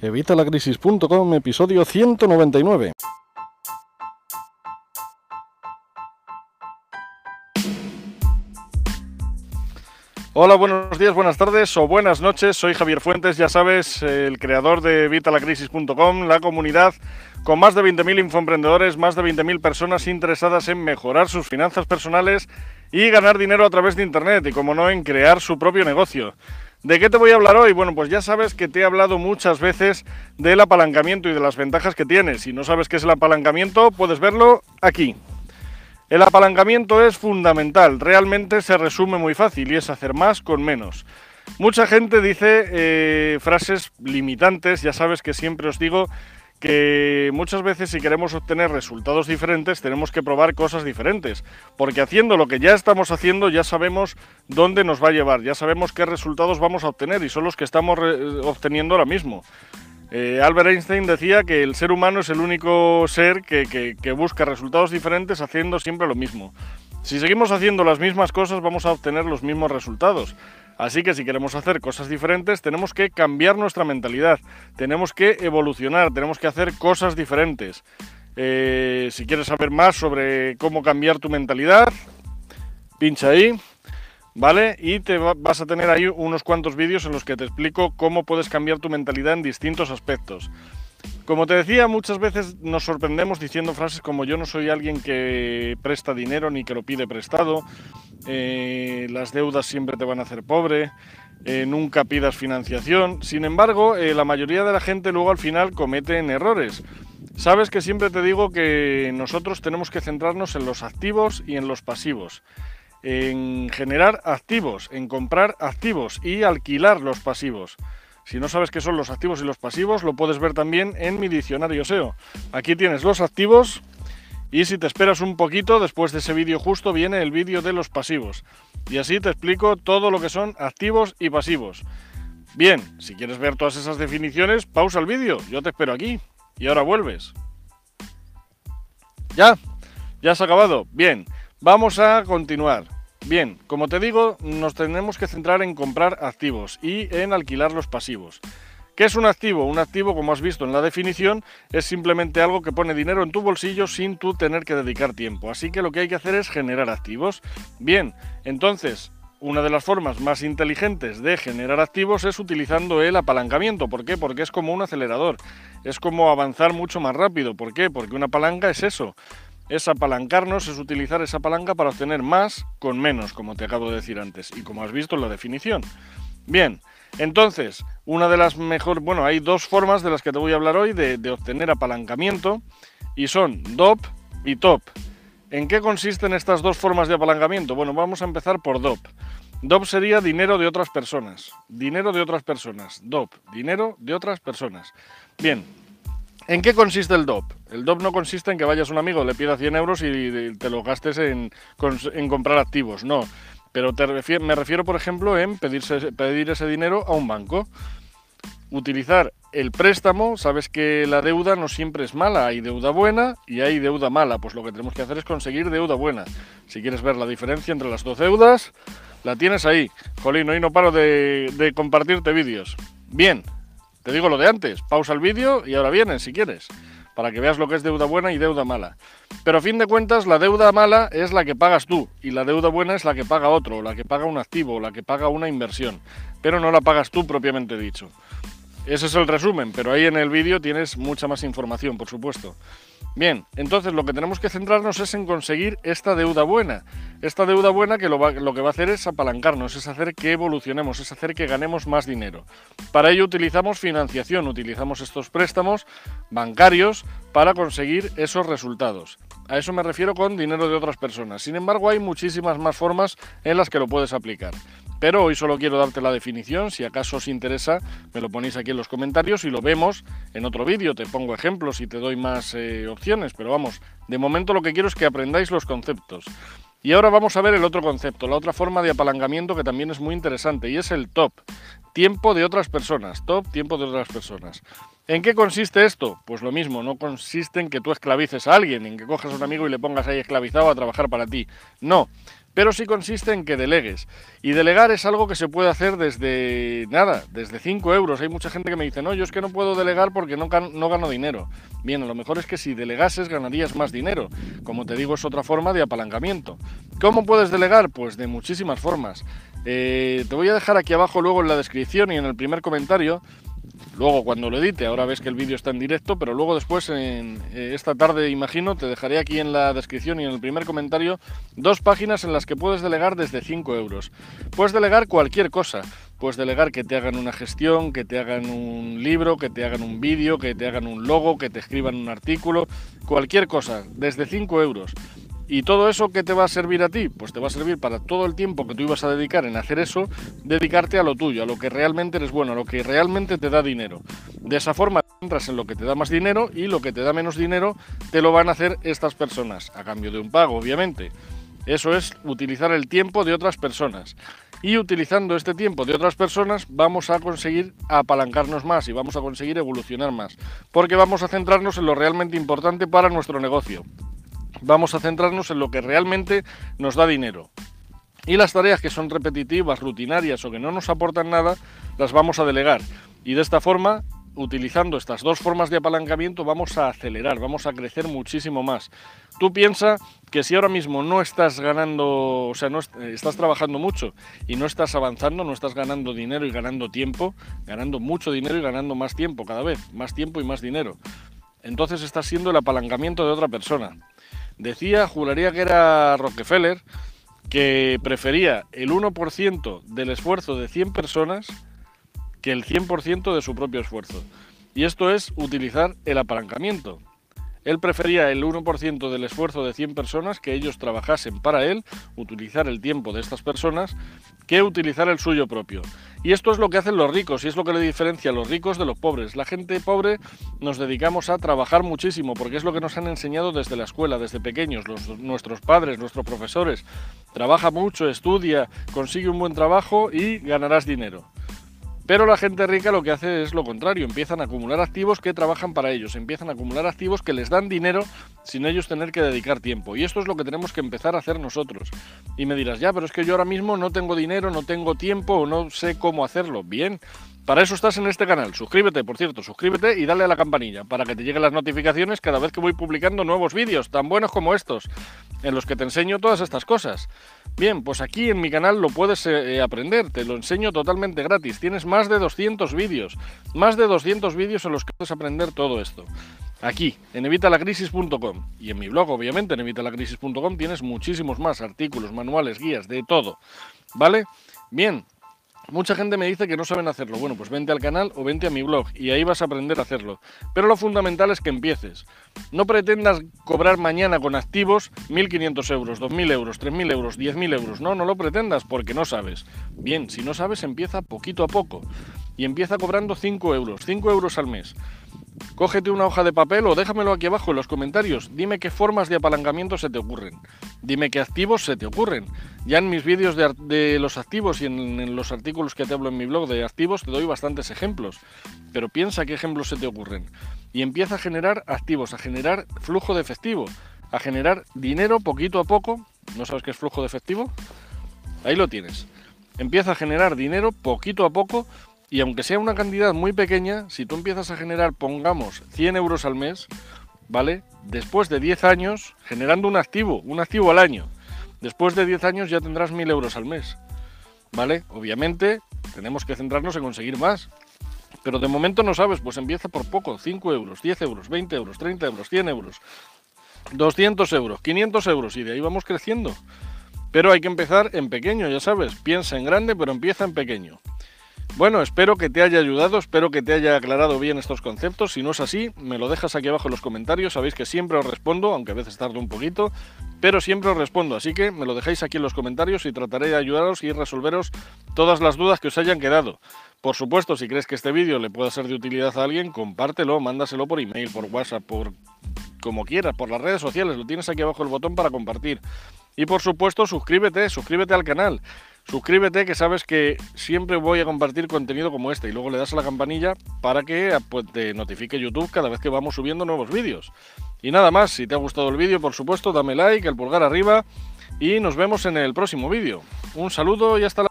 Evitalacrisis.com, episodio 199. Hola, buenos días, buenas tardes o buenas noches. Soy Javier Fuentes, ya sabes, el creador de Evitalacrisis.com, la comunidad con más de 20.000 infoemprendedores, más de 20.000 personas interesadas en mejorar sus finanzas personales y ganar dinero a través de Internet y, como no, en crear su propio negocio. ¿De qué te voy a hablar hoy? Bueno, pues ya sabes que te he hablado muchas veces del apalancamiento y de las ventajas que tiene. Si no sabes qué es el apalancamiento, puedes verlo aquí. El apalancamiento es fundamental, realmente se resume muy fácil y es hacer más con menos. Mucha gente dice eh, frases limitantes, ya sabes que siempre os digo que muchas veces si queremos obtener resultados diferentes tenemos que probar cosas diferentes, porque haciendo lo que ya estamos haciendo ya sabemos dónde nos va a llevar, ya sabemos qué resultados vamos a obtener y son los que estamos obteniendo ahora mismo. Eh, Albert Einstein decía que el ser humano es el único ser que, que busca resultados diferentes haciendo siempre lo mismo. Si seguimos haciendo las mismas cosas vamos a obtener los mismos resultados. Así que si queremos hacer cosas diferentes, tenemos que cambiar nuestra mentalidad, tenemos que evolucionar, tenemos que hacer cosas diferentes. Eh, si quieres saber más sobre cómo cambiar tu mentalidad, pincha ahí, ¿vale? Y te vas a tener ahí unos cuantos vídeos en los que te explico cómo puedes cambiar tu mentalidad en distintos aspectos. Como te decía, muchas veces nos sorprendemos diciendo frases como yo no soy alguien que presta dinero ni que lo pide prestado, eh, las deudas siempre te van a hacer pobre, eh, nunca pidas financiación. Sin embargo, eh, la mayoría de la gente luego al final cometen errores. Sabes que siempre te digo que nosotros tenemos que centrarnos en los activos y en los pasivos. En generar activos, en comprar activos y alquilar los pasivos. Si no sabes qué son los activos y los pasivos, lo puedes ver también en mi diccionario SEO. Aquí tienes los activos y si te esperas un poquito, después de ese vídeo justo viene el vídeo de los pasivos. Y así te explico todo lo que son activos y pasivos. Bien, si quieres ver todas esas definiciones, pausa el vídeo, yo te espero aquí. Y ahora vuelves. ¿Ya? ¿Ya has acabado? Bien, vamos a continuar. Bien, como te digo, nos tenemos que centrar en comprar activos y en alquilar los pasivos. ¿Qué es un activo? Un activo, como has visto en la definición, es simplemente algo que pone dinero en tu bolsillo sin tú tener que dedicar tiempo. Así que lo que hay que hacer es generar activos. Bien, entonces, una de las formas más inteligentes de generar activos es utilizando el apalancamiento. ¿Por qué? Porque es como un acelerador. Es como avanzar mucho más rápido. ¿Por qué? Porque una palanca es eso es apalancarnos, es utilizar esa palanca para obtener más con menos, como te acabo de decir antes, y como has visto en la definición. Bien, entonces, una de las mejores, bueno, hay dos formas de las que te voy a hablar hoy de, obtener apalancamiento, y son DOP y TOP. ¿En qué consisten estas dos formas de apalancamiento? Bueno, vamos a empezar por DOP. DOP sería dinero de otras personas. Dinero de otras personas. DOP, dinero de otras personas. Bien, ¿En qué consiste el DOP? El DOP no consiste en que vayas a un amigo, le pidas 100 euros y te lo gastes en, comprar activos, no. Pero me refiero, por ejemplo, en pedirse, pedir ese dinero a un banco. Utilizar el préstamo, sabes que la deuda no siempre es mala, hay deuda buena y hay deuda mala. Pues lo que tenemos que hacer es conseguir deuda buena. Si quieres ver la diferencia entre las dos deudas, la tienes ahí. Jolín, hoy no paro de, de compartirte vídeos. Bien, te digo lo de antes, pausa el vídeo y ahora vienes si quieres, para que veas lo que es deuda buena y deuda mala. Pero a fin de cuentas, la deuda mala es la que pagas tú y la deuda buena es la que paga otro, la que paga un activo, la que paga una inversión, pero no la pagas tú propiamente dicho. Ese es el resumen, pero ahí en el vídeo tienes mucha más información, por supuesto. Bien, entonces lo que tenemos que centrarnos es en conseguir esta deuda buena. Esta deuda buena que lo, lo, que va a hacer es apalancarnos, es hacer que evolucionemos, es hacer que ganemos más dinero. Para ello utilizamos financiación, utilizamos estos préstamos bancarios para conseguir esos resultados. A eso me refiero con dinero de otras personas. Sin embargo, hay muchísimas más formas en las que lo puedes aplicar. Pero hoy solo quiero darte la definición, si acaso os interesa, me lo ponéis aquí en los comentarios y lo vemos en otro vídeo, te pongo ejemplos y te doy más eh, opciones, pero vamos, de momento lo que quiero es que aprendáis los conceptos. Y ahora vamos a ver el otro concepto, la otra forma de apalancamiento que también es muy interesante y es el top, tiempo de otras personas, top, tiempo de otras personas. ¿En qué consiste esto? Pues lo mismo, no consiste en que tú esclavices a alguien, en que cojas a un amigo y le pongas ahí esclavizado a trabajar para ti. No, pero sí consiste en que delegues. Y delegar es algo que se puede hacer desde nada, desde 5 euros. Hay mucha gente que me dice, no, yo es que no puedo delegar porque no, no gano dinero. Bien, a lo mejor es que si delegases ganarías más dinero. Como te digo, es otra forma de apalancamiento. ¿Cómo puedes delegar? Pues de muchísimas formas. Eh, te voy a dejar aquí abajo luego en la descripción y en el primer comentario Luego cuando lo edite, ahora ves que el vídeo está en directo, pero luego después, en, eh, esta tarde imagino, te dejaré aquí en la descripción y en el primer comentario dos páginas en las que puedes delegar desde 5 euros. Puedes delegar cualquier cosa. Puedes delegar que te hagan una gestión, que te hagan un libro, que te hagan un vídeo, que te hagan un logo, que te escriban un artículo, cualquier cosa, desde 5 euros. ¿Y todo eso qué te va a servir a ti? Pues te va a servir para todo el tiempo que tú ibas a dedicar en hacer eso, dedicarte a lo tuyo, a lo que realmente eres bueno, a lo que realmente te da dinero. De esa forma entras en lo que te da más dinero y lo que te da menos dinero te lo van a hacer estas personas, a cambio de un pago, obviamente. Eso es utilizar el tiempo de otras personas. Y utilizando este tiempo de otras personas vamos a conseguir apalancarnos más y vamos a conseguir evolucionar más. Porque vamos a centrarnos en lo realmente importante para nuestro negocio vamos a centrarnos en lo que realmente nos da dinero. Y las tareas que son repetitivas, rutinarias o que no nos aportan nada, las vamos a delegar. Y de esta forma, utilizando estas dos formas de apalancamiento, vamos a acelerar, vamos a crecer muchísimo más. Tú piensa que si ahora mismo no estás ganando, o sea, no estás trabajando mucho y no estás avanzando, no estás ganando dinero y ganando tiempo, ganando mucho dinero y ganando más tiempo cada vez, más tiempo y más dinero. Entonces estás siendo el apalancamiento de otra persona. Decía, juraría que era Rockefeller, que prefería el 1% del esfuerzo de 100 personas que el 100% de su propio esfuerzo. Y esto es utilizar el apalancamiento. Él prefería el 1% del esfuerzo de 100 personas, que ellos trabajasen para él, utilizar el tiempo de estas personas, que utilizar el suyo propio. Y esto es lo que hacen los ricos y es lo que le diferencia a los ricos de los pobres. La gente pobre nos dedicamos a trabajar muchísimo porque es lo que nos han enseñado desde la escuela, desde pequeños, nuestros padres, nuestros profesores. Trabaja mucho, estudia, consigue un buen trabajo y ganarás dinero. Pero la gente rica lo que hace es lo contrario, empiezan a acumular activos que trabajan para ellos, empiezan a acumular activos que les dan dinero sin ellos tener que dedicar tiempo. Y esto es lo que tenemos que empezar a hacer nosotros. Y me dirás, ya, pero es que yo ahora mismo no tengo dinero, no tengo tiempo o no sé cómo hacerlo. Bien, para eso estás en este canal. Suscríbete, por cierto, suscríbete y dale a la campanilla para que te lleguen las notificaciones cada vez que voy publicando nuevos vídeos tan buenos como estos, en los que te enseño todas estas cosas. Bien, pues aquí en mi canal lo puedes eh, aprender, te lo enseño totalmente gratis. Tienes más de 200 vídeos, más de 200 vídeos en los que puedes aprender todo esto. Aquí, en evitalacrisis.com y en mi blog, obviamente, en evitalacrisis.com tienes muchísimos más artículos, manuales, guías, de todo. ¿Vale? Bien, Mucha gente me dice que no saben hacerlo. Bueno, pues vente al canal o vente a mi blog y ahí vas a aprender a hacerlo. Pero lo fundamental es que empieces. No pretendas cobrar mañana con activos 1.500 euros, 2.000 euros, 3.000 euros, 10.000 euros. No, no lo pretendas porque no sabes. Bien, si no sabes, empieza poquito a poco. Y empieza cobrando 5 euros, 5 euros al mes. Cógete una hoja de papel o déjamelo aquí abajo en los comentarios. Dime qué formas de apalancamiento se te ocurren. Dime qué activos se te ocurren. Ya en mis vídeos de, los activos y en, en, los artículos que te hablo en mi blog de activos te doy bastantes ejemplos. Pero piensa qué ejemplos se te ocurren. Y empieza a generar activos, a generar flujo de efectivo, a generar dinero poquito a poco. ¿No sabes qué es flujo de efectivo? Ahí lo tienes. Empieza a generar dinero poquito a poco y aunque sea una cantidad muy pequeña, si tú empiezas a generar, pongamos, 100 euros al mes, ¿vale? Después de 10 años, generando un activo, un activo al año, después de 10 años ya tendrás 1000 euros al mes, ¿vale? Obviamente tenemos que centrarnos en conseguir más. Pero de momento no sabes, pues empieza por poco, 5 euros, 10 euros, 20 euros, 30 euros, 100 euros, 200 euros, 500 euros y de ahí vamos creciendo. Pero hay que empezar en pequeño, ya sabes, piensa en grande pero empieza en pequeño. Bueno, espero que te haya ayudado, espero que te haya aclarado bien estos conceptos. Si no es así, me lo dejas aquí abajo en los comentarios. Sabéis que siempre os respondo, aunque a veces tardo un poquito, pero siempre os respondo. Así que me lo dejáis aquí en los comentarios y trataré de ayudaros y resolveros todas las dudas que os hayan quedado. Por supuesto, si crees que este vídeo le puede ser de utilidad a alguien, compártelo, mándaselo por email, por WhatsApp, por como quieras, por las redes sociales. Lo tienes aquí abajo el botón para compartir. Y por supuesto, suscríbete, suscríbete al canal. Suscríbete que sabes que siempre voy a compartir contenido como este y luego le das a la campanilla para que pues, te notifique YouTube cada vez que vamos subiendo nuevos vídeos. Y nada más, si te ha gustado el vídeo, por supuesto, dame like, el pulgar arriba y nos vemos en el próximo vídeo. Un saludo y hasta la